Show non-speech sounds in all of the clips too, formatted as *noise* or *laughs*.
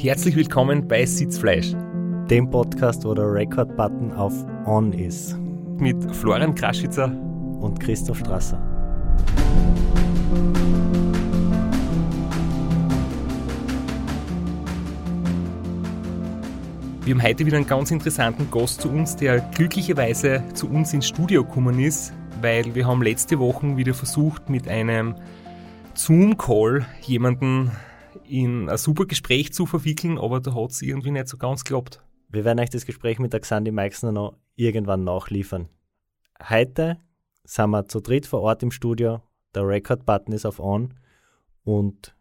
Herzlich willkommen bei Sitzfleisch, dem Podcast, wo der Record-Button auf On ist. Mit Florian Kraschitzer und Christoph Strasser. Wir haben heute wieder einen ganz interessanten Gast zu uns, der glücklicherweise zu uns ins Studio gekommen ist, weil wir haben letzte Woche wieder versucht, mit einem Zoom-Call jemanden in ein super Gespräch zu verwickeln, aber da hat es irgendwie nicht so ganz geklappt. Wir werden euch das Gespräch mit der Xandi Meixner noch irgendwann nachliefern. Heute sind wir zu dritt vor Ort im Studio. Der Record-Button ist auf On und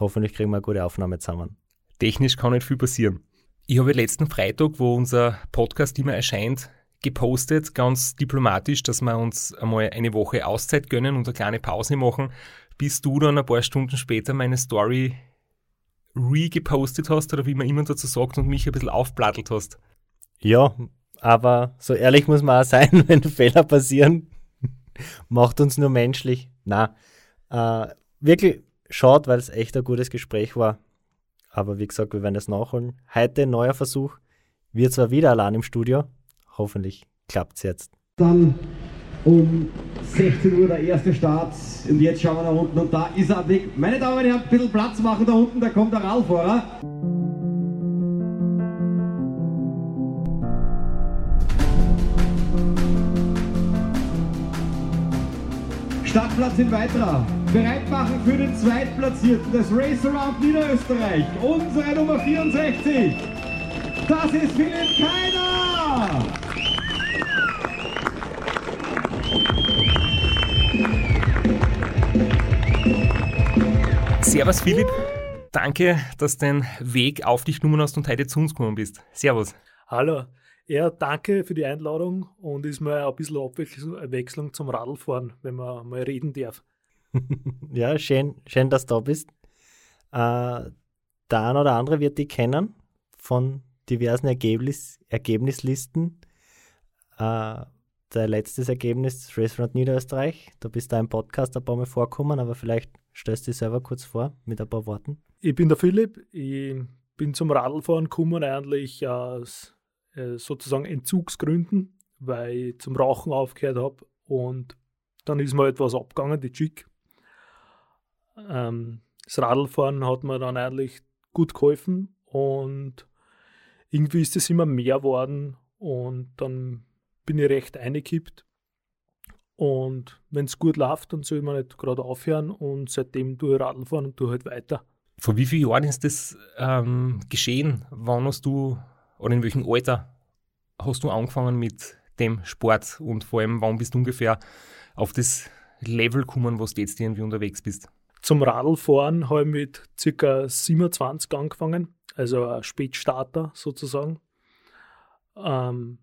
hoffentlich kriegen wir eine gute Aufnahme zusammen. Technisch kann nicht viel passieren. Ich habe letzten Freitag, wo unser Podcast immer erscheint, gepostet, ganz diplomatisch, dass wir uns einmal eine Woche Auszeit gönnen und eine kleine Pause machen, bis du dann ein paar Stunden später meine Story re-gepostet hast oder wie man immer dazu sagt und mich ein bisschen aufplattelt hast. Ja, aber so ehrlich muss man auch sein, *laughs* wenn Fehler passieren, macht uns nur menschlich. Na, äh, wirklich schade, weil es echt ein gutes Gespräch war. Aber wie gesagt, wir werden es nachholen. Heute neuer Versuch. Wir zwar wieder allein im Studio. Hoffentlich klappt es jetzt. Dann um 16 Uhr der erste Start und jetzt schauen wir nach unten und da ist er weg. Meine Damen und Herren, ein bisschen Platz machen da unten, da kommt der Radfahrer. Startplatz in weiterer. Bereit machen für den Zweitplatzierten des Race Around Niederösterreich. Unsere Nummer 64. Das ist Philipp Keiner. Servus Philipp, danke, dass du den Weg auf dich genommen hast und heute zu uns gekommen bist. Servus. Hallo. Ja, danke für die Einladung und ist mal ein bisschen Abwechslung zum Radlfahren, wenn man mal reden darf. *laughs* ja, schön, schön, dass du da bist. Äh, der eine oder andere wird dich kennen von diversen Ergebnis, Ergebnislisten. Äh, der letztes Ergebnis, Restaurant Niederösterreich. Da bist du im Podcast ein paar Mal vorkommen, aber vielleicht stellst dich selber kurz vor mit ein paar Worten. Ich bin der Philipp, ich bin zum Radlfahren gekommen eigentlich aus äh, sozusagen Entzugsgründen, weil ich zum Rauchen aufgehört habe und dann ist mir etwas abgegangen, die Chick. Ähm, das Radlfahren hat mir dann eigentlich gut geholfen und irgendwie ist es immer mehr geworden und dann bin ich recht eingekippt. Und wenn es gut läuft, dann soll man nicht gerade aufhören und seitdem tue ich Radl fahren und tue halt weiter. Vor wie vielen Jahren ist das ähm, geschehen? Wann hast du oder in welchem Alter hast du angefangen mit dem Sport und vor allem, wann bist du ungefähr auf das Level gekommen, was du jetzt irgendwie unterwegs bist? Zum Radlfahren habe ich mit ca. 27 angefangen, also ein Spätstarter sozusagen. Ähm,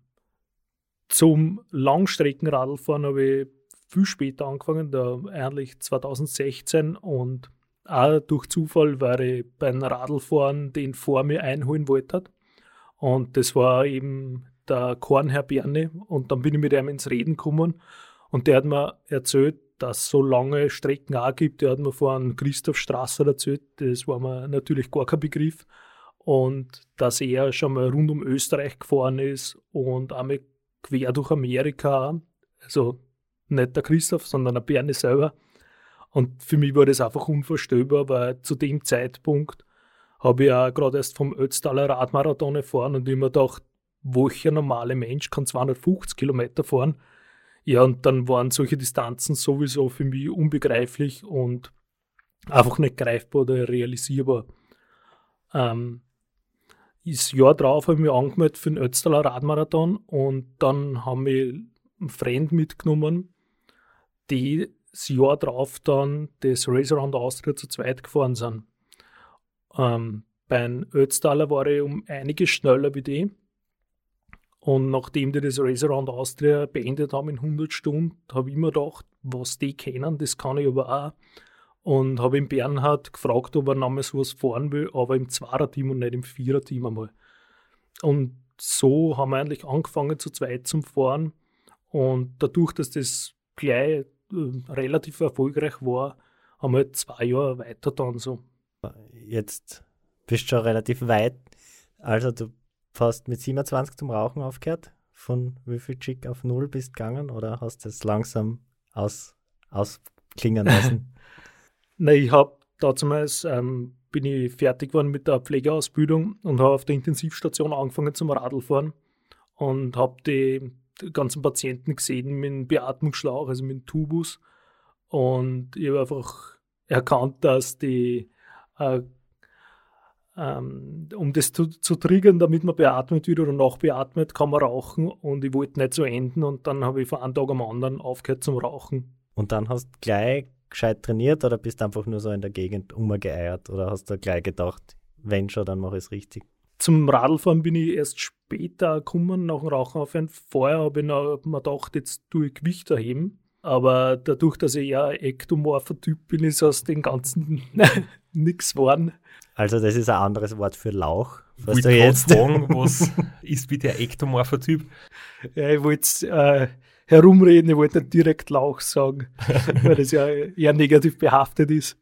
zum Langstreckenradlfahren habe ich viel später angefangen, da eigentlich 2016 und auch durch Zufall war ich beim Radlfahren, den vor mir einholen wollte. Und das war eben der Kornherr Berne und dann bin ich mit ihm ins Reden gekommen und der hat mir erzählt, dass es so lange Strecken auch gibt. Der hat mir vorhin Christoph Strasser erzählt, das war mir natürlich gar kein Begriff. Und dass er schon mal rund um Österreich gefahren ist und einmal quer durch Amerika. Also nicht der Christoph, sondern der Bernie selber. Und für mich war das einfach unvorstellbar, weil zu dem Zeitpunkt habe ich auch gerade erst vom Ötztaler Radmarathon erfahren und immer gedacht, welcher normale Mensch kann 250 Kilometer fahren? Ja, und dann waren solche Distanzen sowieso für mich unbegreiflich und einfach nicht greifbar oder realisierbar. Ähm, das Jahr drauf habe ich mich angemeldet für den Ötztaler Radmarathon und dann haben wir einen Freund mitgenommen, die das Jahr drauf dann das Race Around Austria zu zweit gefahren sind. Ähm, beim Ötztaler war ich um einiges schneller wie die. Und nachdem die das Race Around Austria beendet haben in 100 Stunden, habe ich mir gedacht, was die kennen, das kann ich aber auch und habe ihn Bernhard gefragt, ob er nochmal sowas fahren will, aber im Zweierteam und nicht im Viererteam einmal. Und so haben wir eigentlich angefangen zu zweit zum Fahren und dadurch, dass das gleich äh, relativ erfolgreich war, haben wir halt zwei Jahre weiter dann so. Jetzt bist schon relativ weit. Also du hast mit 27 zum Rauchen aufgehört. Von wie viel Chick auf null bist gegangen oder hast du es langsam aus, ausklingen lassen? *laughs* Nein, ich habe damals ähm, bin ich fertig geworden mit der Pflegeausbildung und habe auf der Intensivstation angefangen zum Radlfahren und habe die, ganzen Patienten gesehen mit dem Beatmungsschlauch, also mit dem Tubus. Und ich habe einfach erkannt, dass die, äh, ähm, um das zu, zu triggern, damit man beatmet wird oder nachbeatmet, kann man rauchen. Und ich wollte nicht so enden und dann habe ich von einem Tag am anderen aufgehört zum Rauchen. Und dann hast du gleich gescheit trainiert oder bist du einfach nur so in der Gegend umgeeiert oder hast du gleich gedacht, wenn schon, dann mache ich es richtig? Zum Radlfahren bin ich erst später gekommen, nach dem Rauchen aufhören. Vorher habe ich noch, mir gedacht, jetzt tue ich Gewicht erheben. Aber dadurch, dass ich ja ektomorpher Typ bin, ist aus dem Ganzen *laughs* nichts geworden. Also das ist ein anderes Wort für Lauch. Was ich wollte jetzt fragen, was ist bitte ein ektomorpher Typ? Ja, ich wollte äh, herumreden, ich wollte nicht direkt Lauch sagen, *laughs* weil das ja eher negativ behaftet ist.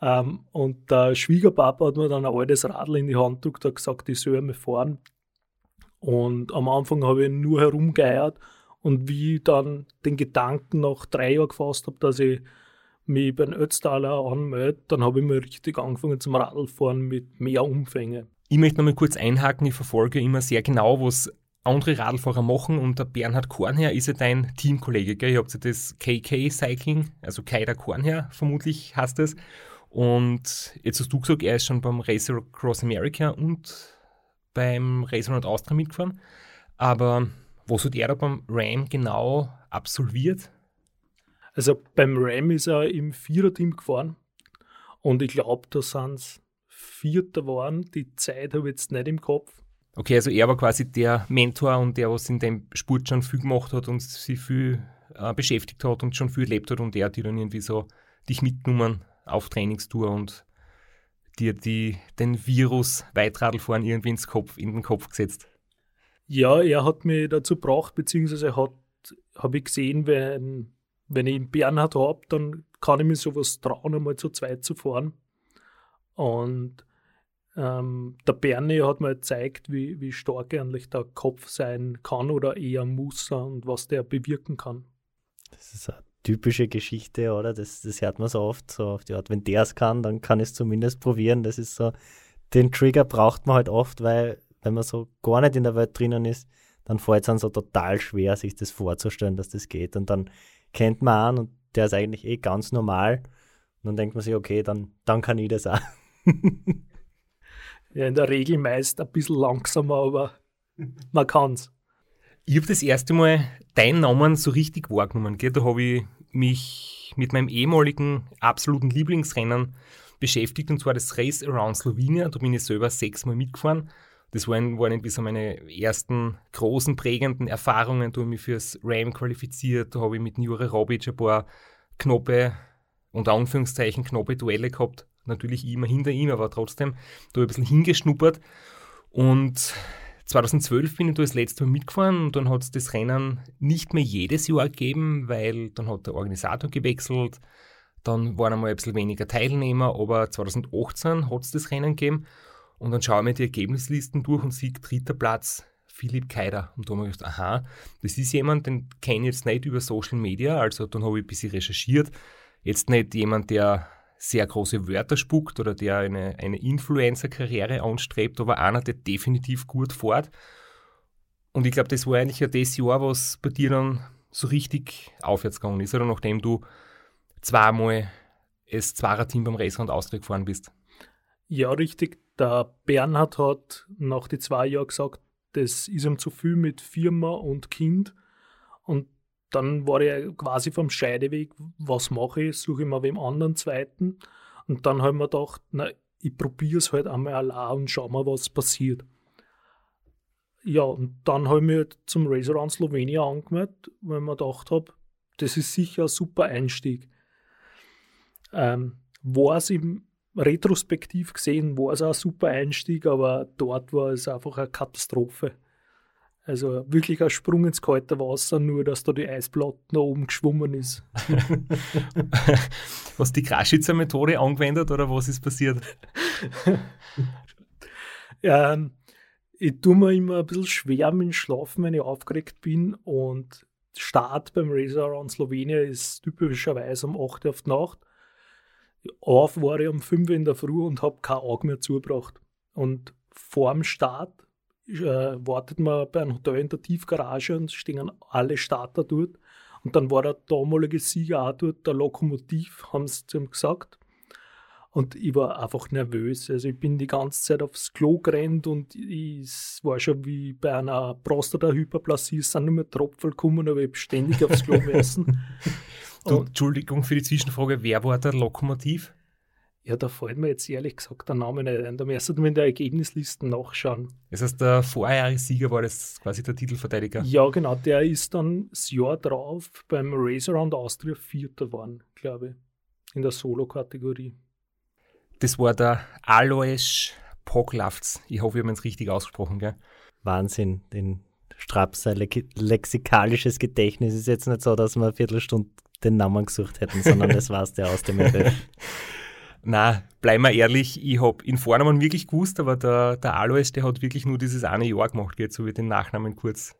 Ähm, und der Schwiegerpapa hat mir dann ein altes Radl in die Hand gedrückt und gesagt, ich soll mal fahren. Und am Anfang habe ich nur herumgeeiert und wie ich dann den Gedanken nach drei Jahren gefasst habe, dass ich mich beim Ötztaler anmelde, dann habe ich mir richtig angefangen zum Radlfahren mit mehr Umfänge. Ich möchte noch mal kurz einhaken, ich verfolge immer sehr genau, was andere Radlfahrer machen und der Bernhard Kornherr ist ja dein Teamkollege, gell? Ihr habt ja das KK Cycling, also Kaider Kornherr vermutlich hast es. Und jetzt hast du gesagt, er ist schon beim Racer Across America und beim Racer Round Austria mitgefahren. Aber was hat er da beim Ram genau absolviert? Also beim Ram ist er im Viererteam gefahren und ich glaube, da sind es Vierter waren. Die Zeit habe ich jetzt nicht im Kopf. Okay, also er war quasi der Mentor und der, was in dem Sport schon viel gemacht hat und sich viel äh, beschäftigt hat und schon viel erlebt hat und er hat dir dann irgendwie so dich mitgenommen auf Trainingstour und dir die, den Virus Weitradlfahren irgendwie ins Kopf, in den Kopf gesetzt. Ja, er hat mich dazu gebracht, beziehungsweise hat, habe ich gesehen, wenn, wenn ich einen Bernhard habe, dann kann ich mir sowas trauen, einmal zu zweit zu fahren. Und ähm, der Bernie hat mir gezeigt, wie, wie stark eigentlich der Kopf sein kann oder eher muss und was der bewirken kann. Das ist eine typische Geschichte, oder? Das, das hört man so oft, so auf die Art, wenn der es kann, dann kann ich es zumindest probieren. Das ist so, den Trigger braucht man halt oft, weil wenn man so gar nicht in der Welt drinnen ist, dann fällt es dann so total schwer, sich das vorzustellen, dass das geht. Und dann kennt man an und der ist eigentlich eh ganz normal. Und dann denkt man sich, okay, dann, dann kann ich das auch. *laughs* ja, in der Regel meist ein bisschen langsamer, aber man kann's. Ich habe das erste Mal deinen Namen so richtig wahrgenommen. Gell? Da habe ich mich mit meinem ehemaligen absoluten Lieblingsrennen beschäftigt, und zwar das Race Around Slovenia. Da bin ich selber sechsmal mitgefahren. Das waren, waren ein meine ersten großen, prägenden Erfahrungen. Da habe ich mich fürs RAM qualifiziert. Da habe ich mit Jure Robic ein paar Knoppe, unter Anführungszeichen Knoppe Duelle gehabt. Natürlich immer hinter ihm, aber trotzdem da ein bisschen hingeschnuppert. Und 2012 bin ich da das letzte Mal mitgefahren und dann hat es das Rennen nicht mehr jedes Jahr gegeben, weil dann hat der Organisator gewechselt. Dann waren einmal ein bisschen weniger Teilnehmer, aber 2018 hat es das Rennen gegeben. Und dann schaue ich mir die Ergebnislisten durch und sehe dritter Platz Philipp Keider. Und da habe ich gedacht, aha, das ist jemand, den kenne ich jetzt nicht über Social Media. Also dann habe ich ein bisschen recherchiert. Jetzt nicht jemand, der sehr große Wörter spuckt oder der eine, eine Influencer-Karriere anstrebt, aber einer, der definitiv gut fährt. Und ich glaube, das war eigentlich ja das Jahr, was bei dir dann so richtig aufwärts gegangen ist, oder nachdem du zweimal das Zweierteam beim Racer und Austria gefahren bist. Ja, richtig. Der Bernhard hat nach den zwei Jahren gesagt, das ist ihm zu viel mit Firma und Kind. Dann war ich quasi vom Scheideweg, was mache ich? Suche ich mal wem anderen zweiten. Und dann habe ich mir gedacht, na, ich probiere es halt einmal allein und schau mal, was passiert. Ja, und dann habe ich mich halt zum Racer Run Slovenia angemeldet, weil ich mir gedacht habe, das ist sicher ein super Einstieg. Ähm, war es im retrospektiv gesehen war es auch ein super Einstieg, aber dort war es einfach eine Katastrophe. Also wirklich ein Sprung ins kalte Wasser, nur dass da die Eisplatte nach oben geschwommen ist. *laughs* Was die Kraschitzer Methode angewendet oder was ist passiert? ja, *laughs* ich tue mir immer ein bisschen schwer mit dem Schlafen, wenn ich aufgeregt bin und Start beim Racer Around Slowenien ist typischerweise um 8 Uhr auf die Nacht. Auf war ich um 5 Uhr in der Früh und habe kein Auge mehr zugebracht. Und vor dem Start äh, wartet man bei einem Hotel in der Tiefgarage und stehen alle Starter dort. Und dann war der damalige Sieger auch dort, der Lokomotiv, haben sie zu ihm gesagt. Und ich war einfach nervös. Also ich bin die ganze Zeit aufs Klo gerannt und es war schon wie bei einer Prostata-Hyperplasie, es sind nur mehr Tropfen gekommen, aber ich habe ständig aufs Klo *laughs* du, Entschuldigung für die Zwischenfrage, wer war der Lokomotiv? Ja, da fällt mir jetzt ehrlich gesagt der Name nicht ein. Da müsste man in der Ergebnisliste nachschauen. Das heißt, der Vorjahressieger war das quasi der Titelverteidiger? Ja, genau. Der ist dann das Jahr drauf beim Race Around Austria Vierter geworden, glaube ich. In der Solo-Kategorie. Das war der Alois Poglavts. Ich hoffe, wir haben es richtig ausgesprochen, gell? Wahnsinn, den Strapser lexikalisches Gedächtnis ist jetzt nicht so, dass wir eine Viertelstunde den Namen gesucht hätten, sondern das war es der aus dem FF. *laughs* Na, bleiben wir ehrlich, ich habe ihn Vornamen wirklich gewusst, aber der, der Alois, der hat wirklich nur dieses eine Jahr gemacht, jetzt so wie den Nachnamen kurz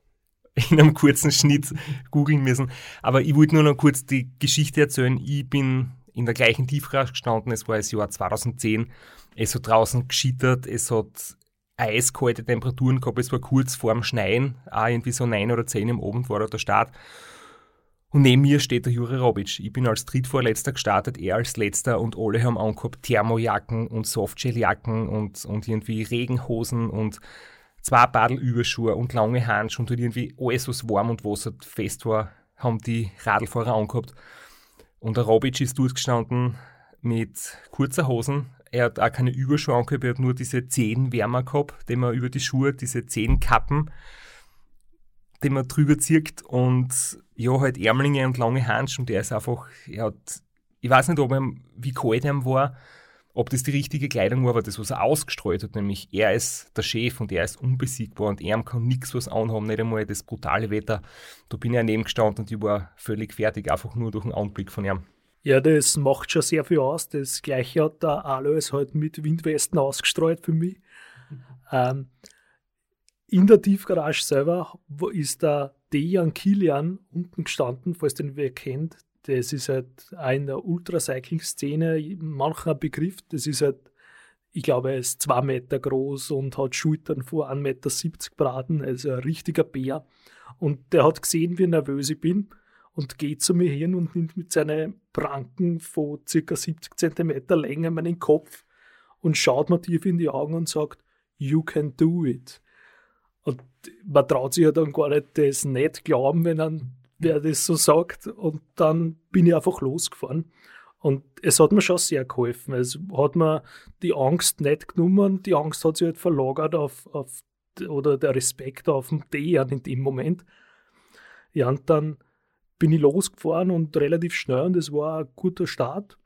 *laughs* in einem kurzen Schnitt googeln müssen. Aber ich wollte nur noch kurz die Geschichte erzählen. Ich bin in der gleichen Tiefgarage gestanden, es war das Jahr 2010. Es hat draußen geschittert, es hat eiskalte Temperaturen gehabt, es war kurz vorm Schneien, auch irgendwie so neun oder zehn im Abend war da der Start. Und neben mir steht der Juri Robic. Ich bin als Drittvorletzter gestartet, er als Letzter und alle haben angehabt Thermojacken und Softshelljacken und, und irgendwie Regenhosen und zwei Badelüberschuhe und lange Handschuhe und halt irgendwie alles, was warm und was halt fest war, haben die Radlfahrer angehabt. Und der Robic ist durchgestanden mit kurzer Hosen. Er hat auch keine Überschuhe angehabt, er hat nur diese Zehenwärmer gehabt, die man über die Schuhe, diese Zehenkappen den man drüber zieht und ja, halt Ärmlinge und lange Handschuhe und der ist einfach, er hat, ich weiß nicht, ob er, wie kalt er war, ob das die richtige Kleidung war, aber das, was er ausgestreut hat, nämlich er ist der Chef und er ist unbesiegbar und er kann nichts was anhaben, nicht einmal das brutale Wetter. Da bin ich daneben gestanden und ich war völlig fertig, einfach nur durch den Anblick von ihm. Ja, das macht schon sehr viel aus. Das gleiche hat der Alois halt mit Windwesten ausgestreut für mich. Ähm, in der Tiefgarage selber ist der Dejan Kilian unten gestanden, falls den wer kennt. Das ist halt in der Ultracycling-Szene mancher Begriff. Das ist halt, ich glaube, er ist zwei Meter groß und hat Schultern vor 1,70 Meter Braten, also ein richtiger Bär. Und der hat gesehen, wie nervös ich bin und geht zu mir hin und nimmt mit seinen Pranken von ca. 70 Zentimeter Länge meinen Kopf und schaut mir tief in die Augen und sagt, You can do it. Man traut sich ja dann gar nicht das nicht glauben, wenn dann wer das so sagt. Und dann bin ich einfach losgefahren. Und es hat mir schon sehr geholfen. Es hat mir die Angst nicht genommen. Die Angst hat sich halt verlagert auf, auf oder der Respekt auf den Dejan in dem Moment. Ja, und dann bin ich losgefahren und relativ schnell und es war ein guter Start.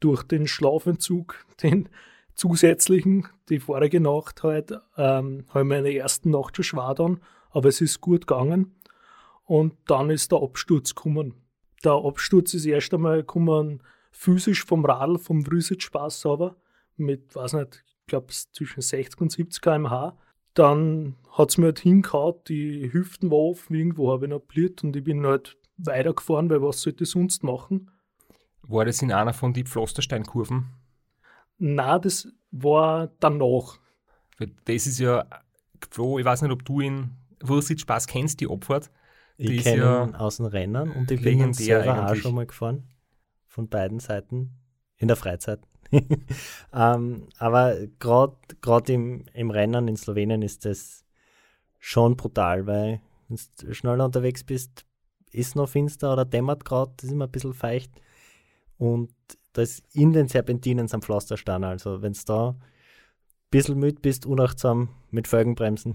Durch den Schlafentzug, *laughs* den zusätzlichen, die vorige Nacht halt, ähm, habe ich meine ersten Nacht schon schwer dann, aber es ist gut gegangen. Und dann ist der Absturz gekommen. Der Absturz ist erst einmal gekommen physisch vom Radl, vom Rüsitzspaß aber mit, weiß nicht, ich glaube zwischen 60 und 70 km/h. Dann hat es mir halt hingehauen, die Hüften war offen, irgendwo habe ich noch bliert und ich bin halt weitergefahren, weil was sollte ich sonst machen? War das in einer von den Pflastersteinkurven? Na, das war danach. Das ist ja, ich weiß nicht, ob du ihn, Wursit Spaß kennst, die Abfahrt. Die ich kenne ja ihn aus den Rennen und ich bin ihn selber auch schon mal gefahren. Von beiden Seiten. In der Freizeit. *laughs* ähm, aber gerade im, im Rennen in Slowenien ist das schon brutal, weil wenn du schneller unterwegs bist, ist noch finster oder dämmert gerade, das ist immer ein bisschen feucht. Und da ist in den Serpentinen am Pflasterstein. Also wenn du da ein bisschen müde bist, unachtsam mit Felgenbremsen,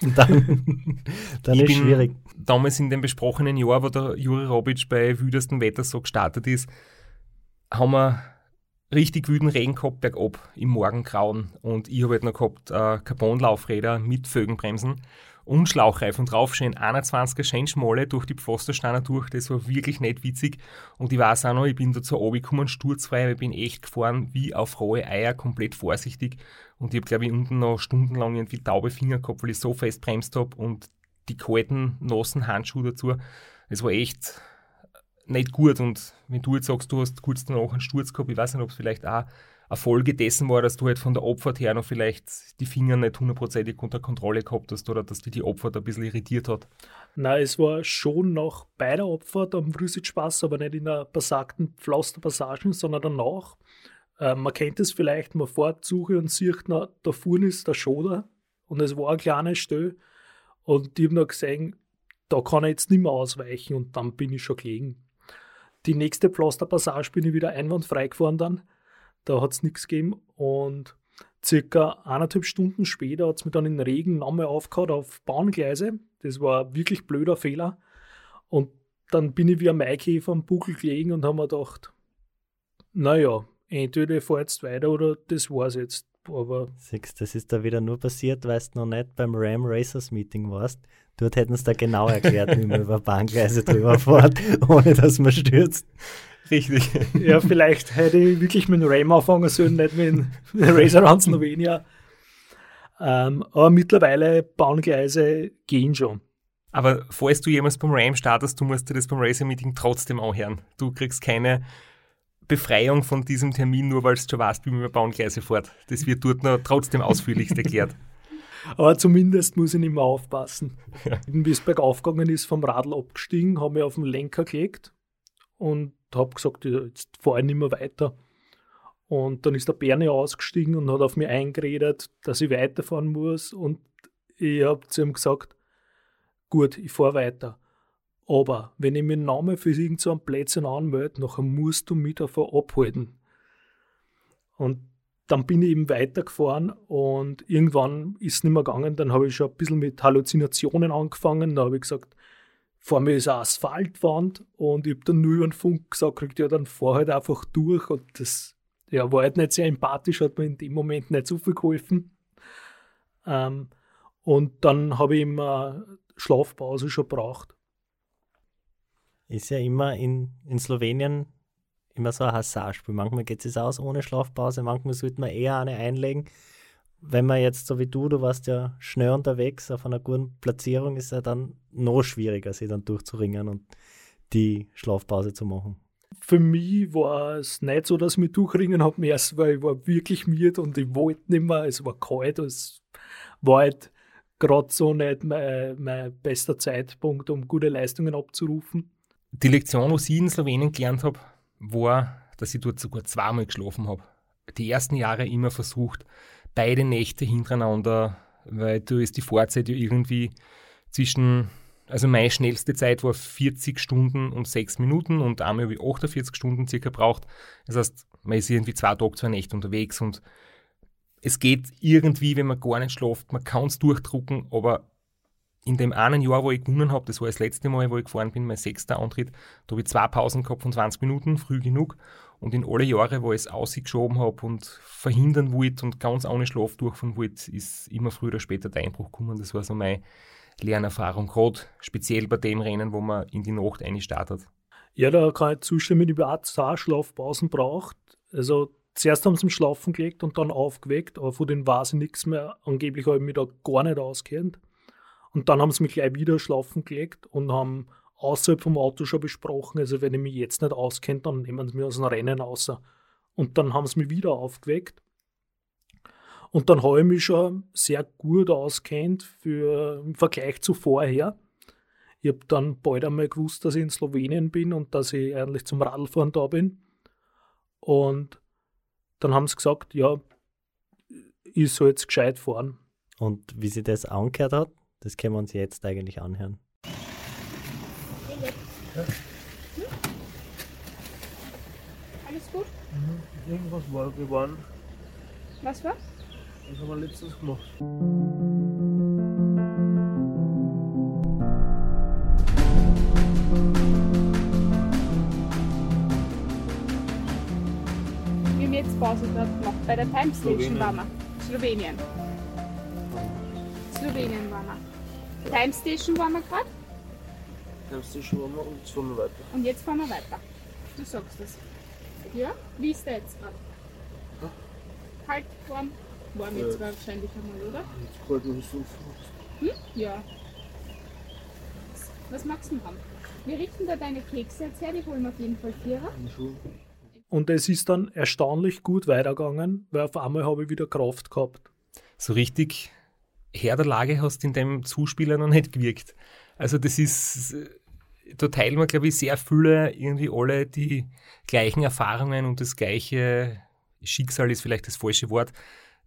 *laughs* dann, dann ist es schwierig. Damals in dem besprochenen Jahr, wo der Juri Robic bei wüdesten Wetter so gestartet ist, haben wir richtig wüden Regen gehabt bergab im Morgengrauen und ich habe halt noch gehabt äh, Carbonlaufräder mit Felgenbremsen und Schlauchreifen drauf, schön 21er Schenschmolle durch die Pfostersteiner durch, das war wirklich nicht witzig. Und ich weiß auch noch, ich bin da zur gekommen, sturzfrei, ich bin echt gefahren wie auf rohe Eier, komplett vorsichtig. Und ich habe glaube ich unten noch stundenlang irgendwie taube Finger gehabt, weil ich so fest bremst habe und die kalten, nassen Handschuhe dazu, es war echt nicht gut. Und wenn du jetzt sagst, du hast kurz danach einen Sturz gehabt, ich weiß nicht, ob es vielleicht auch eine Folge dessen war, dass du halt von der Abfahrt her noch vielleicht die Finger nicht hundertprozentig unter Kontrolle gehabt hast oder dass dich die Abfahrt ein bisschen irritiert hat? Nein, es war schon noch bei der Abfahrt am Spaß, aber nicht in der besagten Pflasterpassagen, sondern danach. Äh, man kennt es vielleicht, man fährt Suche und sieht, na, da vorne ist der Schoder und es war ein kleines Stö und die haben noch gesehen, da kann ich jetzt nicht mehr ausweichen und dann bin ich schon gelegen. Die nächste Pflasterpassage bin ich wieder einwandfrei gefahren dann da hat es nichts gegeben. Und circa eineinhalb Stunden später hat es mir dann in Regen nochmal aufgehört auf Bahngleise. Das war wirklich blöder Fehler. Und dann bin ich wie ein Maikäfer am Buckel gelegen und habe mir gedacht, naja, entweder ich fahre jetzt weiter oder das war's jetzt. Aber Siehst, das ist da wieder nur passiert, weil du noch nicht beim Ram Racers Meeting warst. Dort hätten sie da genau erklärt, wie man über Bahngleise drüber fährt, *laughs* ohne dass man stürzt. Richtig. Ja, vielleicht hätte ich wirklich mit dem Ram anfangen sollen, nicht mit dem *laughs* Racer Run Slovenia. Ähm, aber mittlerweile Bahngleise gehen schon. Aber falls du jemals beim Ram startest, du musst dir das beim Racer Meeting trotzdem anhören. Du kriegst keine Befreiung von diesem Termin, nur weil du schon weißt, wie man mit Bahngleise fährt. Das wird dort noch trotzdem ausführlichst erklärt. *laughs* Aber zumindest muss ich nicht mehr aufpassen. Ja. Wie es bergauf gegangen ist, vom Radl abgestiegen, habe mich auf den Lenker gelegt und habe gesagt, jetzt fahre ich nicht mehr weiter. Und dann ist der Bernie ausgestiegen und hat auf mich eingeredet, dass ich weiterfahren muss. Und ich habe zu ihm gesagt, gut, ich fahre weiter. Aber wenn ich meinen Namen für irgendeinen Plätzchen anmelde, nachher musst du mich davon abhalten. Und dann bin ich eben weitergefahren und irgendwann ist es nicht mehr gegangen. Dann habe ich schon ein bisschen mit Halluzinationen angefangen. Da habe ich gesagt, vor mir ist eine Asphaltwand und ich habe dann nur über den Funk gesagt, ja, dann fahr halt einfach durch und das ja, war halt nicht sehr empathisch, hat mir in dem Moment nicht so viel geholfen. Ähm, und dann habe ich immer Schlafpause schon gebraucht. Ist ja immer in, in Slowenien immer so ein Hasardspiel. Manchmal geht es aus ohne Schlafpause, manchmal sollte man eher eine einlegen wenn man jetzt so wie du, du warst ja schnell unterwegs auf einer guten Platzierung, ist ja dann noch schwieriger, sich dann durchzuringen und die Schlafpause zu machen. Für mich war es nicht so, dass ich mich durchringen habe, weil ich war wirklich müde und ich wollte nicht mehr, es war kalt, es war halt gerade so nicht mein, mein bester Zeitpunkt, um gute Leistungen abzurufen. Die Lektion, was ich in Slowenien gelernt habe, war, dass ich dort sogar zweimal geschlafen habe. Die ersten Jahre immer versucht, beide Nächte hintereinander, weil du ist die Fahrzeit ja irgendwie zwischen, also meine schnellste Zeit war 40 Stunden und 6 Minuten und einmal habe ich 48 Stunden circa braucht. Das heißt, man ist irgendwie zwei Tage, zwei Nächte unterwegs und es geht irgendwie, wenn man gar nicht schläft, man kann es durchdrucken, aber in dem einen Jahr, wo ich gewonnen habe, das war das letzte Mal, wo ich gefahren bin, mein sechster Antritt, da habe ich zwei Pausen gehabt von 20 Minuten, früh genug. Und in alle Jahre, wo ich es ausgeschoben habe und verhindern wollte und ganz ohne Schlaf durchfahren wollte, ist immer früher oder später der Einbruch gekommen. Das war so meine Lernerfahrung, gerade speziell bei dem Rennen, wo man in die Nacht startet. Ja, da kann ich zustimmen, ich habe auch zwei Schlafpausen braucht. Also zuerst haben sie mich schlafen gelegt und dann aufgeweckt, aber von denen weiß ich nichts mehr. Angeblich habe ich mich da gar nicht ausgehend. Und dann haben sie mich gleich wieder schlafen gelegt und haben außerhalb vom Auto schon besprochen. Also wenn ich mich jetzt nicht auskenne, dann nehmen sie mich aus dem Rennen außer. Und dann haben sie mich wieder aufgeweckt. Und dann habe ich mich schon sehr gut auskennt für, im Vergleich zu vorher. Ich habe dann bald einmal gewusst, dass ich in Slowenien bin und dass ich eigentlich zum Radfahren da bin. Und dann haben sie gesagt, ja, ich soll jetzt gescheit fahren. Und wie sie das angehört hat, das können wir uns jetzt eigentlich anhören. Ja. Hm? Alles gut? Mhm. Irgendwas war geworden. Was war? Was haben wir letztens gemacht? Wir haben jetzt Pause gemacht. Bei der Time Station waren wir. Slowenien. Slowenien waren wir. Time Station waren wir gerade Time Station waren wir und jetzt fahren wir weiter. und jetzt fahren wir weiter. Du sagst es. Ja? Wie ist der jetzt gerade? Kalt, warm? Warm jetzt Ja. wahrscheinlich einmal, oder? Jetzt kalt noch so. Hm? Ja. Was magst du denn haben? Wir richten da deine Kekse jetzt her, die holen wir auf jeden Fall vierer. Und es ist dann erstaunlich gut weitergegangen, weil auf einmal habe ich wieder Kraft gehabt. So richtig Herr der Lage hast in dem Zuspieler noch nicht gewirkt. Also das ist, äh, da teilen wir, glaube ich, sehr viele irgendwie alle die gleichen Erfahrungen und das gleiche Schicksal ist vielleicht das falsche Wort,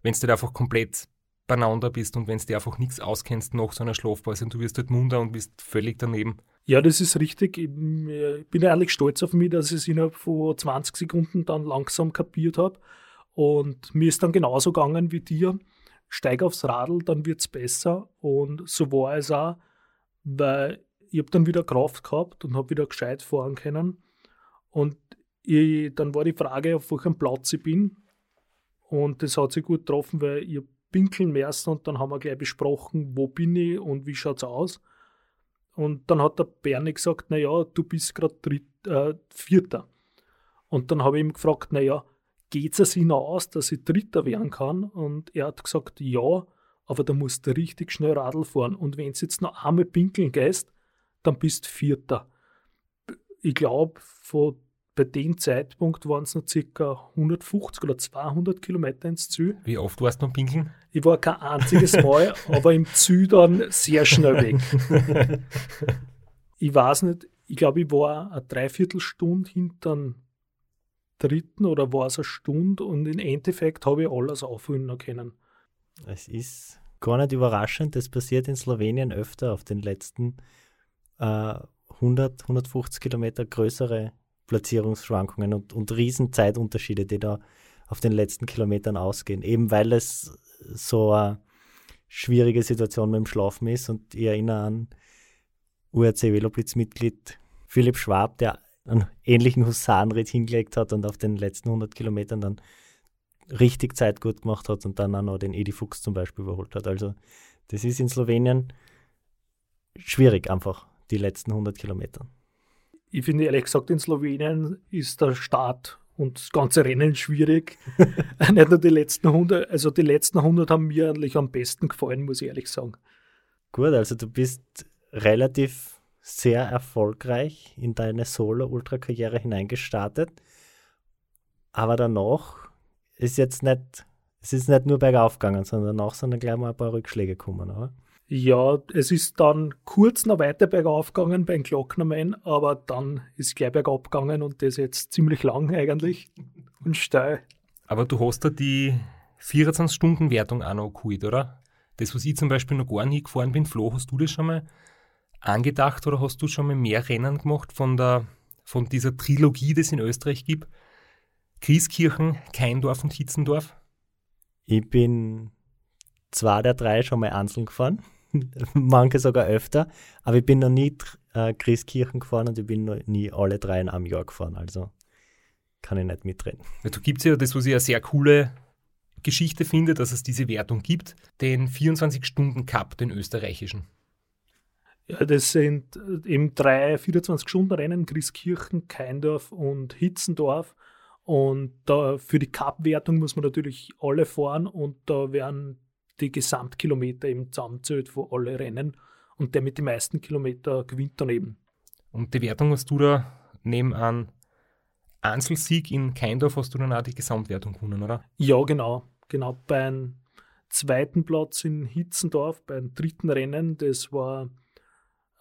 wenn du einfach komplett beieinander bist und wenn du dir einfach nichts auskennst nach so einer Schlafpause und du wirst halt munter und bist völlig daneben. Ja, das ist richtig. Ich bin eigentlich stolz auf mich, dass ich es innerhalb von 20 Sekunden dann langsam kapiert habe. Und mir ist dann genauso gegangen wie dir. Steig aufs Radl, dann wird es besser. Und so war es auch, weil ich habe dann wieder Kraft gehabt und habe wieder gescheit fahren können. Und ich, dann war die Frage, auf welchem Platz ich bin. Und das hat sich gut getroffen, weil ich pinkeln müssen und dann haben wir gleich besprochen, wo bin ich und wie schaut es aus. Und dann hat der Bernie gesagt, naja, du bist gerade äh, Vierter. Und dann habe ich ihn gefragt, naja, geht es hinaus, dass ich Dritter werden kann? Und er hat gesagt, ja, aber da musst du richtig schnell Radl fahren. Und wenn du jetzt noch einmal pinkeln gehst, dann bist du Vierter. Ich glaube, bei dem Zeitpunkt waren es noch ca. 150 oder 200 Kilometer ins Ziel. Wie oft warst du noch pinkeln? Ich war kein einziges Mal, *laughs* aber im Ziel dann sehr schnell weg. *laughs* ich weiß nicht, ich glaube, ich war eine Dreiviertelstunde hinter dritten oder war es eine Stunde und im Endeffekt habe ich alles aufholen können. Es ist gar nicht überraschend, das passiert in Slowenien öfter auf den letzten äh, 100, 150 Kilometer größere Platzierungsschwankungen und, und Riesenzeitunterschiede, die da auf den letzten Kilometern ausgehen. Eben weil es so eine schwierige Situation mit dem Schlafen ist und ich erinnere an URC Veloblitz-Mitglied Philipp Schwab, der einen ähnlichen Husarenritt hingelegt hat und auf den letzten 100 Kilometern dann richtig Zeit gut gemacht hat und dann auch noch den Edi Fuchs zum Beispiel überholt hat. Also das ist in Slowenien schwierig einfach, die letzten 100 Kilometer. Ich finde ehrlich gesagt, in Slowenien ist der Start und das ganze Rennen schwierig. *laughs* Nicht nur die letzten 100, also die letzten 100 haben mir eigentlich am besten gefallen, muss ich ehrlich sagen. Gut, also du bist relativ sehr erfolgreich in deine Solo-Ultra-Karriere hineingestartet, aber danach ist jetzt nicht, es ist nicht nur bergauf gegangen, sondern danach sind dann gleich mal ein paar Rückschläge gekommen, oder? Ja, es ist dann kurz noch weiter bergauf gegangen beim Glocknermann, aber dann ist gleich bergab gegangen und das jetzt ziemlich lang eigentlich und steil. Aber du hast da die 24-Stunden-Wertung auch noch geholt, oder? Das, was ich zum Beispiel noch gar nie gefahren bin, Flo, hast du das schon mal angedacht oder hast du schon mal mehr Rennen gemacht von, der, von dieser Trilogie, die es in Österreich gibt? Grieskirchen, Keindorf und Hitzendorf? Ich bin zwei der drei schon mal einzeln gefahren, *laughs* manche sogar öfter, aber ich bin noch nie äh, Christkirchen gefahren und ich bin noch nie alle drei in einem Jahr gefahren, also kann ich nicht mitreden. Ja, da gibt es ja das, was ich eine sehr coole Geschichte finde, dass es diese Wertung gibt, den 24-Stunden-Cup, den österreichischen. Ja, das sind eben drei 24-Stunden-Rennen, Grieskirchen, Keindorf und Hitzendorf. Und da für die Cup-Wertung muss man natürlich alle fahren und da werden die Gesamtkilometer eben zusammenzählt von alle Rennen und der mit den meisten Kilometer gewinnt dann eben. Und die Wertung hast du da neben einem Einzelsieg in Keindorf hast du dann auch die Gesamtwertung gewonnen, oder? Ja, genau. Genau beim zweiten Platz in Hitzendorf, beim dritten Rennen, das war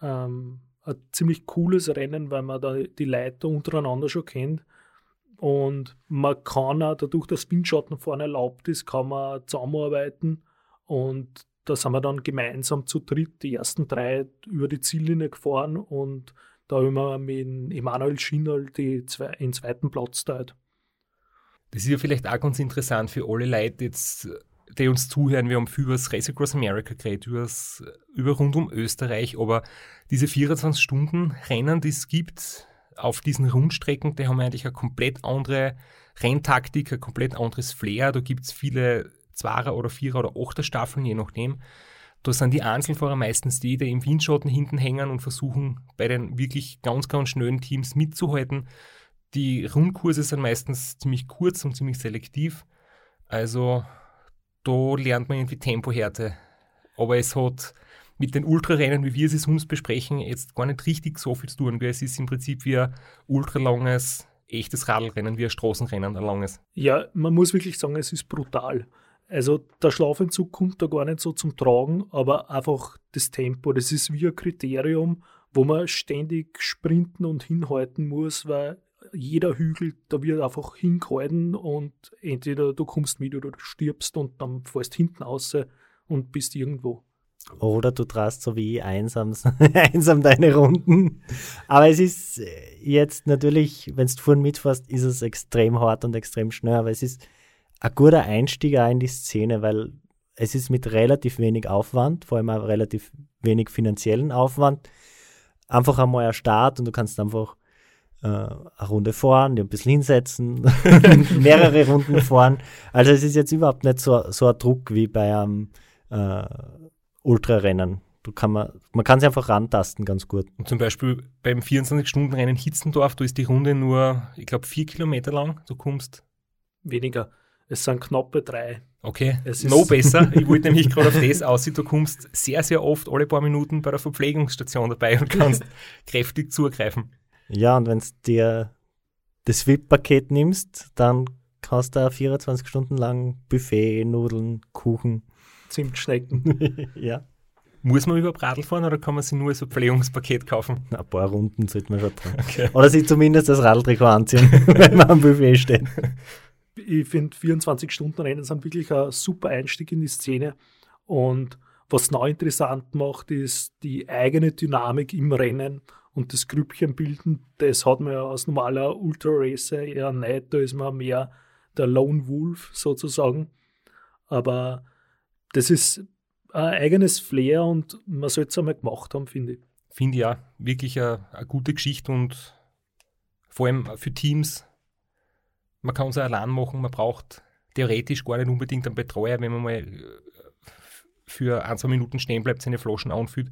ähm, ein ziemlich cooles Rennen, weil man da die Leiter untereinander schon kennt. Und man kann auch, dadurch, dass Windschatten vorne erlaubt ist, kann man zusammenarbeiten. Und da sind wir dann gemeinsam zu dritt, die ersten drei über die Ziellinie gefahren und da haben wir mit Emanuel Schinnerl die zwei, den zweiten Platz teilt. Das ist ja vielleicht auch ganz interessant für alle Leute jetzt, die uns zuhören. Wir haben viel über das Race Across America geredet, übers, über rund um Österreich, aber diese 24-Stunden-Rennen, die es gibt auf diesen Rundstrecken, die haben eigentlich eine komplett andere Renntaktik, ein komplett anderes Flair. Da gibt es viele Zweier- oder Vierer- oder Achter Staffeln, je nachdem. Da sind die Einzelfahrer meistens die, die im Windschatten hinten hängen und versuchen, bei den wirklich ganz, ganz schnellen Teams mitzuhalten. Die Rundkurse sind meistens ziemlich kurz und ziemlich selektiv. Also da lernt man irgendwie Tempohärte. Aber es hat mit den Ultrarennen, wie wir es uns besprechen, jetzt gar nicht richtig so viel zu tun. Es ist im Prinzip wie ein ultralanges, echtes Radlrennen, wie ein Straßenrennen, ein langes. Ja, man muss wirklich sagen, es ist brutal. Also der Schlafentzug kommt da gar nicht so zum Tragen, aber einfach das Tempo, das ist wie ein Kriterium, wo man ständig sprinten und hinhalten muss, weil jeder Hügel, da wird einfach hingehalten und entweder du kommst mit oder du stirbst und dann fährst hinten raus und bist irgendwo. Oder du traust so wie ich einsam, *laughs* einsam deine Runden. Aber es ist jetzt natürlich, wenn du vorhin mitfährst, ist es extrem hart und extrem schnell. Aber es ist ein guter Einstieg auch in die Szene, weil es ist mit relativ wenig Aufwand, vor allem auch relativ wenig finanziellen Aufwand, einfach einmal ein Start und du kannst einfach äh, eine Runde fahren, dir ein bisschen hinsetzen, *laughs* mehrere Runden fahren. Also es ist jetzt überhaupt nicht so, so ein Druck wie bei einem äh, Ultrarennen. Du kann man, man kann sich einfach rantasten ganz gut. Und zum Beispiel beim 24-Stunden-Rennen Hitzendorf, da ist die Runde nur, ich glaube, vier Kilometer lang. Du kommst. Weniger. Es sind knappe drei. Okay, es no besser. Ich wollte nämlich gerade auf das aussehen. Du kommst sehr, sehr oft alle paar Minuten bei der Verpflegungsstation dabei und kannst *laughs* kräftig zugreifen. Ja, und wenn du dir das VIP-Paket nimmst, dann kannst du 24 Stunden lang Buffet, Nudeln, Kuchen. Zimtschnecken. *laughs* ja. Muss man über Radl fahren oder kann man sich nur so ein Pflegungspaket kaufen? Ein paar Runden sollte man schon dran. Okay. Oder sich zumindest das Radltrikot anziehen, *laughs* wenn man am Buffet steht. Ich finde, 24-Stunden-Rennen sind wirklich ein super Einstieg in die Szene. Und was neu interessant macht, ist die eigene Dynamik im Rennen und das Grüppchen bilden. Das hat man ja als normaler Ultra-Racer eher nicht. Da ist man mehr der Lone Wolf sozusagen. Aber das ist ein eigenes Flair und man sollte es einmal gemacht haben, finde ich. Finde ich ja wirklich eine, eine, gute Geschichte und vor allem für Teams. Man kann es auch allein machen, man braucht theoretisch gar nicht unbedingt einen Betreuer, wenn man mal äh, für ein, zwei Minuten stehen bleibt, seine Flaschen anfühlt.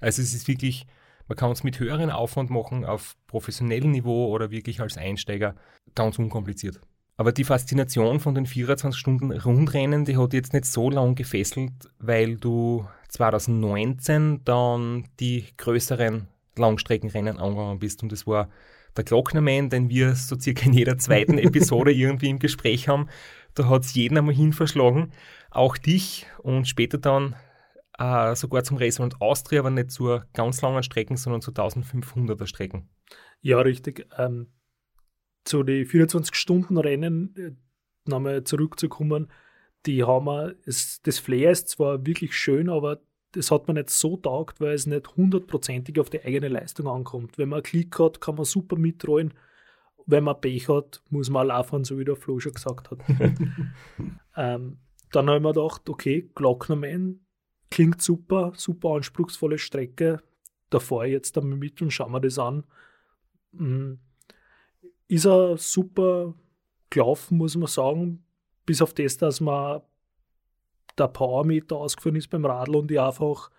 Also es ist wirklich, man kann es mit höheren Aufwand machen, auf professionellem Niveau oder wirklich als Einsteiger, ganz unkompliziert. Aber die Faszination von den 24 Stunden Rundrennen, die hat jetzt nicht so lange gefesselt, weil du 2019 dann die größeren Langstreckenrennen angegangen bist. Und das war der Glocknerman, den wir so circa in jeder zweiten *laughs* Episode irgendwie im Gespräch haben. Da hat es jeden einmal hin verschlagen, auch dich und später dann äh, sogar zum Race und Austria, aber nicht zur ganz langen Strecken, sondern zu 1500er Strecken. Ja, richtig. Ähm, zu den 24-Stunden-Rennen äh, nochmal zurückzukommen, die haben wir, es, das Flair ist zwar wirklich schön, aber das hat man nicht so taugt, weil es nicht hundertprozentig auf die eigene Leistung ankommt. Wenn man einen Klick hat, kann man super mitrollen. Wenn man Pech hat, muss man laufen, so wie der Flo schon gesagt hat. *laughs* ähm, dann haben wir gedacht, okay, Glocknerman klingt super, super anspruchsvolle Strecke. Da fahre ich jetzt einmal mit und schauen wir das an. Mhm ist er super gelaufen, muss man sagen. Bis auf das, dass man der Powermeter ausgefahren ist beim Radl und ich einfach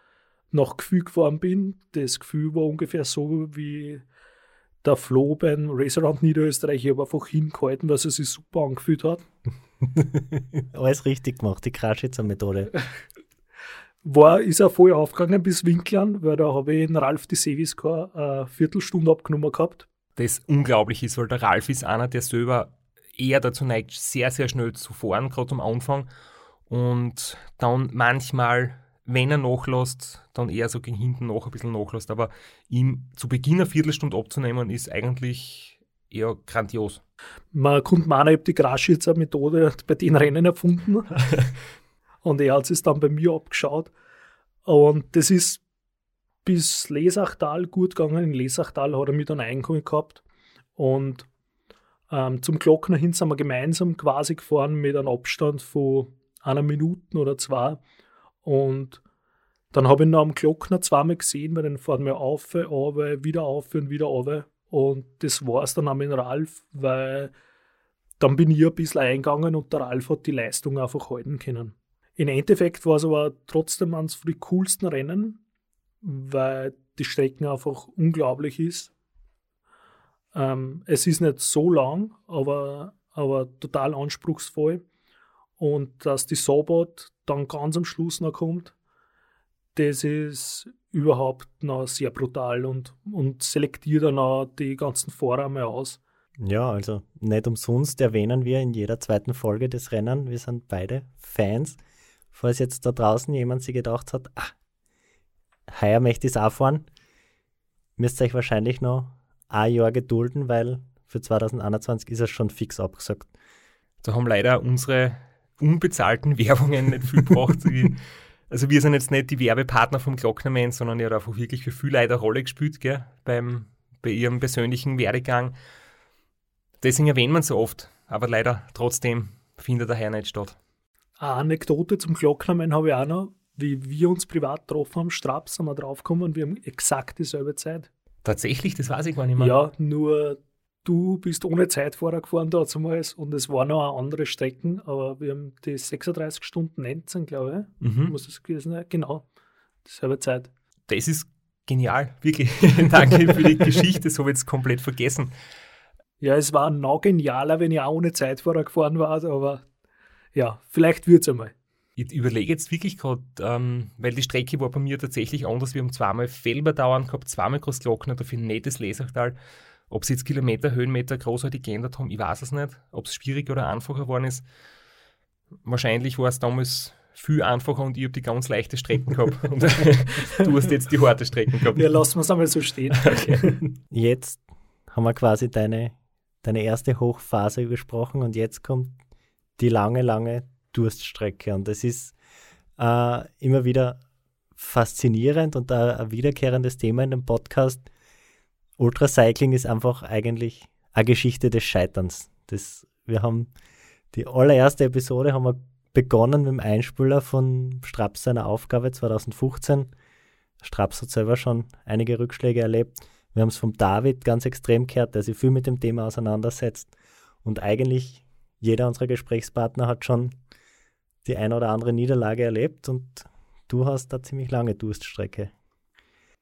nach Gefühl gefahren bin. Das Gefühl war ungefähr so wie der Flo beim Raceround Niederösterreich. Ich habe einfach hingehalten, weil es sich super angefühlt hat. *laughs* Alles richtig gemacht, die Kraschitzer-Methode. *laughs* War, ist er voll aufgegangen bis Winklern, weil da habe ich in Ralf die Seviscar eine Viertelstunde abgenommen gehabt das unglaublich ist, weil der Ralf ist einer, der selber eher dazu neigt, sehr, sehr schnell zu fahren, gerade am Anfang. Und dann manchmal, wenn er nachlässt, dann eher so gegen hinten noch ein bisschen nachlässt. Aber ihm zu Beginn eine Viertelstunde abzunehmen, ist eigentlich eher grandios. Man konnte meinen, ich habe die Graschitzer-Methode bei den Rennen erfunden. *laughs* und er hat es dann bei mir abgeschaut. Und das ist bis Lesachtal gut gegangen. In Lesachtal hat er mich dann eingeholt gehabt. Und ähm, zum Glockner hin sind wir gemeinsam quasi gefahren mit einem Abstand von einer Minute oder zwei. Und dann habe ich ihn am Glockner zweimal gesehen, weil dann fahren wir auf, auf, wieder auf und wieder auf. Und das war es dann auch mit Ralf, weil dann bin ich ein bisschen eingegangen und der Ralf hat die Leistung einfach halten können. Im Endeffekt war es aber trotzdem eines den coolsten Rennen, weil die Strecke einfach unglaublich ist. Ähm, es ist nicht so lang, aber, aber total anspruchsvoll. Und dass die Sabot dann ganz am Schluss noch kommt, das ist überhaupt noch sehr brutal und, und selektiert dann auch die ganzen mal aus. Ja, also nicht umsonst erwähnen wir in jeder zweiten Folge des Rennen, wir sind beide Fans. Falls jetzt da draußen jemand sich gedacht hat, ah, heuer möchte ich es auch fahren, müsst ihr euch wahrscheinlich noch ein Jahr gedulden, weil für 2021 ist es schon fix abgesagt. Da haben leider unsere unbezahlten *laughs* Werbungen nicht viel gebracht. also wir sind jetzt nicht die Werbepartner vom Glocknerman, sondern er hat einfach wirklich für viel eine Rolle gespielt gell, beim, bei ihrem persönlichen Werdegang. Deswegen erwähnt man so oft, aber leider trotzdem findet daher nicht statt. Eine Anekdote zum Glocknerman habe ich auch noch. Wie wir uns privat getroffen haben, Straps, sind wir draufgekommen, wir haben exakt dieselbe Zeit. Tatsächlich, das weiß ich gar nicht mehr. Ja, nur du bist ohne Zeitfahrer gefahren damals und es waren noch andere Strecken, aber wir haben die 36 Stunden 19, glaube ich. Mhm. Muss das gewesen sein? Genau, dieselbe Zeit. Das ist genial, wirklich. *laughs* Danke für die Geschichte, das habe ich jetzt komplett vergessen. Ja, es war noch genialer, wenn ich auch ohne Zeitfahrer gefahren war, aber ja, vielleicht wird es einmal. Ich überlege jetzt wirklich gerade, ähm, weil die Strecke war bei mir tatsächlich anders. Wir haben zweimal Felberdauern gehabt, zweimal Großglockner, dafür ein nettes Lesachtal. Ob sie jetzt Kilometer, Höhenmeter großartig geändert haben, ich weiß es nicht. Ob es schwierig oder einfacher geworden ist. Wahrscheinlich war es damals viel einfacher und ich habe die ganz leichte Strecken gehabt. und *laughs* du hast jetzt die harte Strecken gehabt. Ja, lassen wir es einmal so stehen. *laughs* Okay. Jetzt haben wir quasi deine, deine erste Hochphase übersprochen und jetzt kommt die lange, lange Durststrecke. Und das ist äh, immer wieder faszinierend und ein wiederkehrendes Thema in dem Podcast. Ultracycling ist einfach eigentlich eine Geschichte des Scheiterns. Das, wir haben die allererste Episode haben wir begonnen mit dem Einspüler von Straps seiner Aufgabe 2015. Straps hat selber schon einige Rückschläge erlebt. Wir haben es vom David ganz extrem gehört, der sich viel mit dem Thema auseinandersetzt. Und eigentlich jeder unserer Gesprächspartner hat schon die eine oder andere Niederlage erlebt und du hast da ziemlich lange Durststrecke.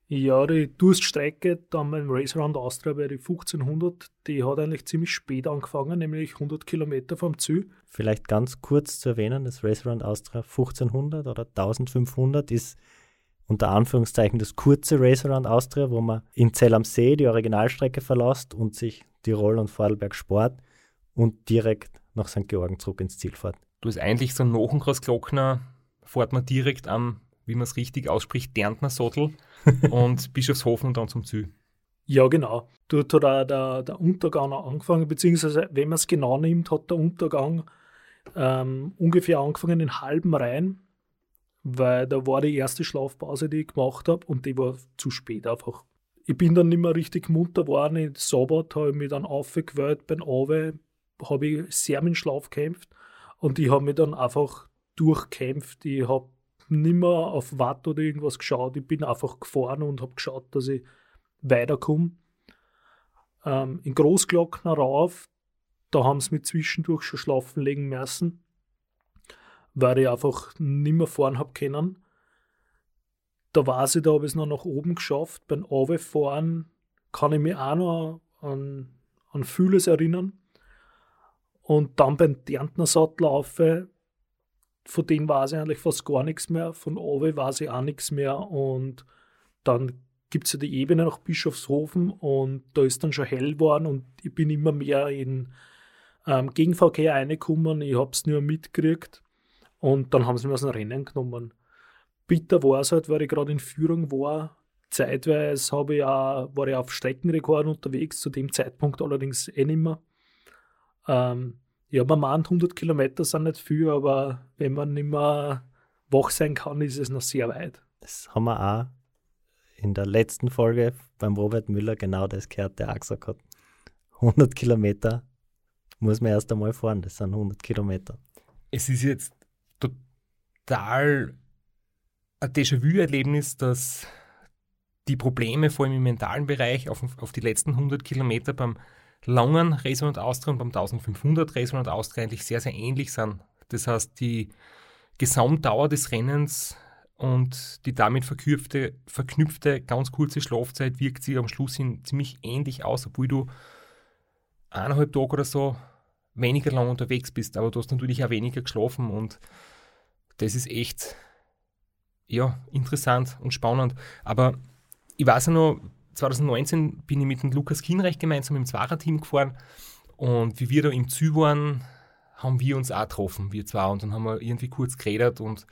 Ja, die Durststrecke dann beim Race Around Austria bei die 1500, die hat eigentlich ziemlich spät angefangen, nämlich 100 Kilometer vom Ziel. Vielleicht ganz kurz zu erwähnen, das Race Around Austria 1500 oder 1500 ist unter Anführungszeichen das kurze Race Around Austria, wo man in Zell am See die Originalstrecke verlässt und sich Tirol und Vorarlberg sport und direkt nach St. Georgen zurück ins Ziel fährt. Du hast eigentlich so einen Nochenkreuz-Glockner, fährt man direkt am, wie man es richtig ausspricht, Derntner Sottel *laughs* und Bischofshofen und dann zum Ziel. Ja, genau. Dort hat auch der, der Untergang angefangen, beziehungsweise, wenn man es genau nimmt, hat der Untergang ähm, ungefähr angefangen in halben Reihen, weil da war die erste Schlafpause, die ich gemacht habe, und die war zu spät einfach. Ich bin dann nicht mehr richtig munter geworden. In Sabbat habe ich mich dann aufgewählt. Beim Awe habe ich sehr mit dem Schlaf gekämpft. Und ich habe mich dann einfach durchkämpft. Ich habe nicht mehr auf Watt oder irgendwas geschaut. Ich bin einfach gefahren und habe geschaut, dass ich weiterkomme. Ähm, in Großglockner rauf, da haben sie mich zwischendurch schon schlafen legen müssen, weil ich einfach nicht mehr fahren habe können. Da weiß ich, da habe ich es noch nach oben geschafft. Beim Fahren kann ich mich auch noch an, an vieles erinnern. Und dann beim Derntner Sattlaufe, von dem weiß ich eigentlich fast gar nichts mehr. Von Owe weiß ich auch nichts mehr. Und dann gibt es ja die Ebene nach Bischofshofen und da ist dann schon hell geworden und ich bin immer mehr in ähm, Gegenverkehr reingekommen. Ich habe es nur mitgekriegt und dann haben sie mich aus dem Rennen genommen. Bitter war es halt, weil ich gerade in Führung war. Zeitweise ich auch, war ich auf Streckenrekord unterwegs, zu dem Zeitpunkt allerdings eh nicht mehr. Ähm, ja, man meint, 100 Kilometer sind nicht viel, aber wenn man nicht mehr wach sein kann, ist es noch sehr weit. Das haben wir auch in der letzten Folge beim Robert Müller genau das gehört, der auch gesagt hat. 100 Kilometer muss man erst einmal fahren, das sind 100 Kilometer. Es ist jetzt total ein Déjà-vu-Erlebnis, dass die Probleme vor allem im mentalen Bereich auf, auf die letzten 100 Kilometer beim langen Resonant Austria und beim 1500 Resonant Austria eigentlich sehr, sehr ähnlich sind. Das heißt, die Gesamtdauer des Rennens und die damit verknüpfte, verknüpfte ganz kurze Schlafzeit wirkt sich am Schluss hin ziemlich ähnlich aus, obwohl du eineinhalb Tage oder so weniger lang unterwegs bist, aber du hast natürlich auch weniger geschlafen und das ist echt ja, interessant und spannend. Aber ich weiß ja noch, 2019 bin ich mit dem Lukas Kinreich gemeinsam im Zwarer-Team gefahren und wie wir da im Ziel waren, haben wir uns auch getroffen, wir zwei, und dann haben wir irgendwie kurz geredet und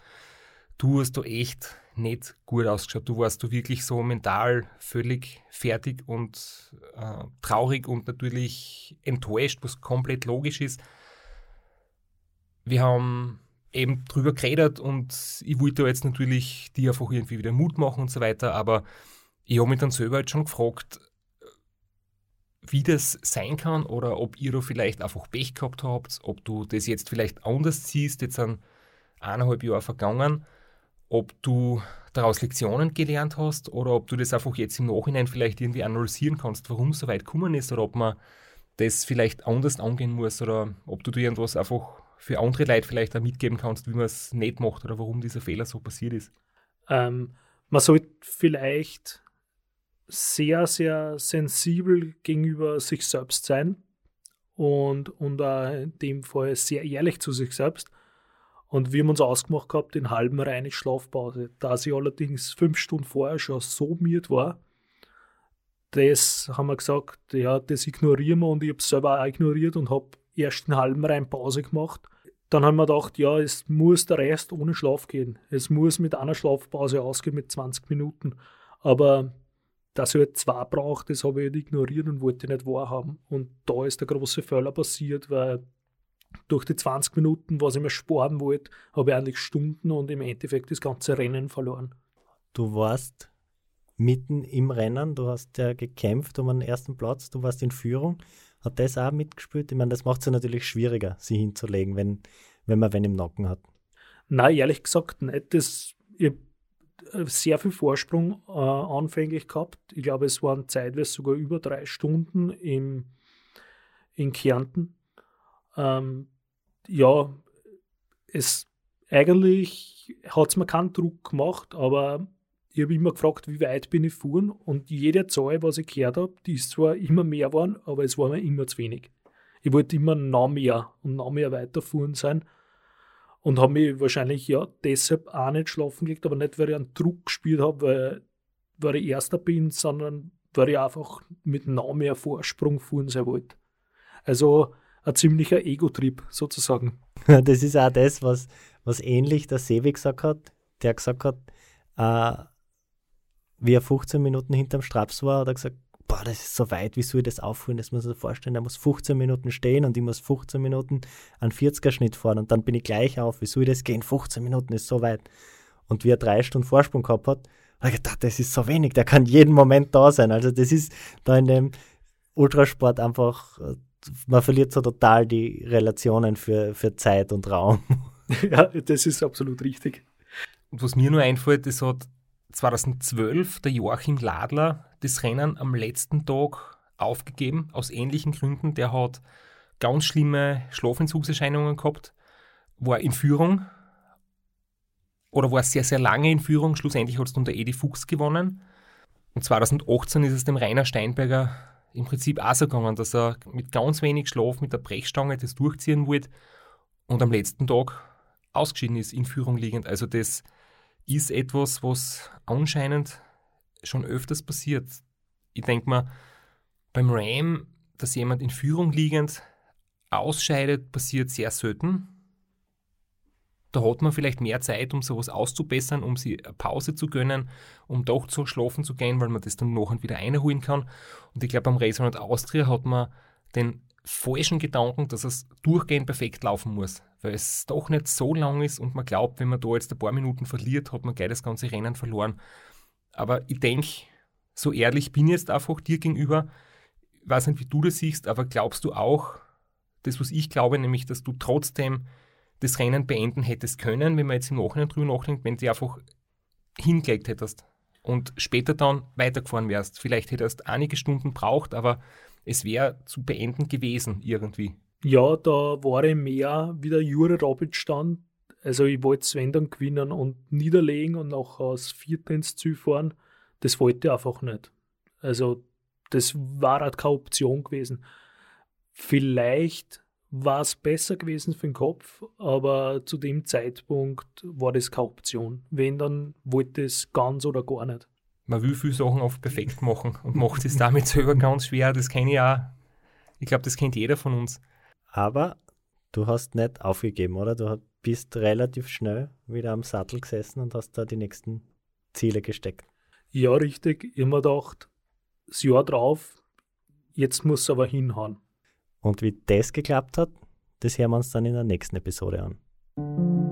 du hast da echt nicht gut ausgeschaut. Du warst du wirklich so mental völlig fertig und äh, traurig und natürlich enttäuscht, was komplett logisch ist. Wir haben eben drüber geredet und ich wollte jetzt natürlich dir einfach irgendwie wieder Mut machen und so weiter, aber ich habe mich dann selber jetzt schon gefragt, wie das sein kann oder ob ihr da vielleicht einfach Pech gehabt habt, ob du das jetzt vielleicht anders siehst, jetzt sind eineinhalb Jahre vergangen, ob du daraus Lektionen gelernt hast oder ob du das einfach jetzt im Nachhinein vielleicht irgendwie analysieren kannst, warum es so weit gekommen ist oder ob man das vielleicht anders angehen muss oder ob du dir irgendwas einfach für andere Leute vielleicht auch mitgeben kannst, wie man es nicht macht oder warum dieser Fehler so passiert ist. Ähm, man sollte vielleicht sehr, sehr sensibel gegenüber sich selbst sein und, und in dem Fall sehr ehrlich zu sich selbst. Und wir haben uns ausgemacht gehabt, den halben reine Schlafpause. Da sie allerdings fünf Stunden vorher schon so müde war, das haben wir gesagt, ja, das ignorieren wir und ich habe es selber auch ignoriert und habe erst einen halben rein Pause gemacht. Dann haben wir gedacht, ja, es muss der Rest ohne Schlaf gehen. Es muss mit einer Schlafpause ausgehen mit 20 Minuten. Aber dass ich halt zwei brauche, das habe ich halt ignoriert und wollte nicht wahrhaben. Und da ist der große Fehler passiert, weil durch die 20 Minuten, was ich mir sparen wollte, habe ich eigentlich Stunden und im Endeffekt das ganze Rennen verloren. Du warst mitten im Rennen, du hast ja gekämpft um einen ersten Platz, du warst in Führung. Hat das auch mitgespielt? Ich meine, das macht es ja natürlich schwieriger, sie hinzulegen, wenn, wenn man wen im Nacken hat. Nein, ehrlich gesagt nicht. Das, ich sehr viel Vorsprung äh, anfänglich gehabt. Ich glaube, es waren zeitweise sogar über drei Stunden im, in Kärnten. Ähm, ja, es eigentlich hat es mir keinen Druck gemacht, aber ich habe immer gefragt, wie weit bin ich gefahren und jede Zahl, was ich gehört habe, die ist zwar immer mehr geworden, aber es war mir immer zu wenig. Ich wollte immer noch mehr und noch mehr weiterfahren sein und habe mich wahrscheinlich ja deshalb auch nicht schlafen gelegt, aber nicht, weil ich einen Druck gespielt habe, weil, weil ich Erster bin, sondern weil ich einfach mit noch mehr Vorsprung fahren sein wollte. Also ein ziemlicher Ego-Trip sozusagen. Das ist auch das, was, was ähnlich der Sevi gesagt hat, der gesagt hat, äh, wie er 15 Minuten hinterm Straps war, hat er gesagt, boah, das ist so weit, wie soll ich das aufholen? Das muss man sich vorstellen, er muss 15 Minuten stehen und ich muss 15 Minuten einen 40er-Schnitt fahren und dann bin ich gleich auf, wie soll ich das gehen? 15 Minuten ist so weit. Und wie er drei Stunden Vorsprung gehabt hat, habe ich gedacht, das ist so wenig, der kann jeden Moment da sein. Also das ist da in dem Ultrasport einfach, man verliert so total die Relationen für, für Zeit und Raum. *laughs* Ja, das ist absolut richtig. was mir nur einfällt, das hat 2012 der Joachim Ladler das Rennen am letzten Tag aufgegeben, aus ähnlichen Gründen. Der hat ganz schlimme Schlafentzugserscheinungen gehabt, war in Führung oder war sehr, sehr lange in Führung. Schlussendlich hat es dann der Edi Fuchs gewonnen. Und 2018 ist es dem Rainer Steinberger im Prinzip auch so gegangen, dass er mit ganz wenig Schlaf mit der Brechstange das durchziehen wollte und am letzten Tag ausgeschieden ist, in Führung liegend. Also das ist etwas, was anscheinend schon öfters passiert. Ich denke mal, beim Ram, dass jemand in Führung liegend ausscheidet, passiert sehr selten. Da hat man vielleicht mehr Zeit, um sowas auszubessern, um sie eine Pause zu gönnen, um doch zu schlafen zu gehen, weil man das dann nachher wieder einholen kann. Und ich glaube, beim Race Austria hat man den falschen Gedanken, dass es durchgehend perfekt laufen muss, weil es doch nicht so lang ist und man glaubt, wenn man da jetzt ein paar Minuten verliert, hat man gleich das ganze Rennen verloren. Aber ich denke, so ehrlich bin ich jetzt einfach dir gegenüber. Ich weiß nicht, wie du das siehst, aber glaubst du auch, das, was ich glaube, nämlich, dass du trotzdem das Rennen beenden hättest können, wenn man jetzt im Nachhinein drüber nachdenkt, wenn du einfach hingelegt hättest und später dann weitergefahren wärst. Vielleicht hättest du einige Stunden braucht, aber es wäre zu beenden gewesen irgendwie. Ja, da war ich mehr, wie der Jure Robic stand, Also ich wollte es wenn dann gewinnen und niederlegen und nachher aus Vierter ins Ziel fahren. Das wollte ich einfach nicht. Also das war halt keine Option gewesen. Vielleicht war es besser gewesen für den Kopf, aber zu dem Zeitpunkt war das keine Option. Wenn, dann wollte es ganz oder gar nicht. Man will viele Sachen oft perfekt machen und macht es damit selber ganz schwer. Das kenne ich auch. Ich glaube, das kennt jeder von uns. Aber du hast nicht aufgegeben, oder? Du bist relativ schnell wieder am Sattel gesessen und hast da die nächsten Ziele gesteckt. Ja, richtig. Mir gedacht, das Jahr drauf, jetzt muss es aber hinhauen. Und wie das geklappt hat, das hören wir uns dann in der nächsten Episode an.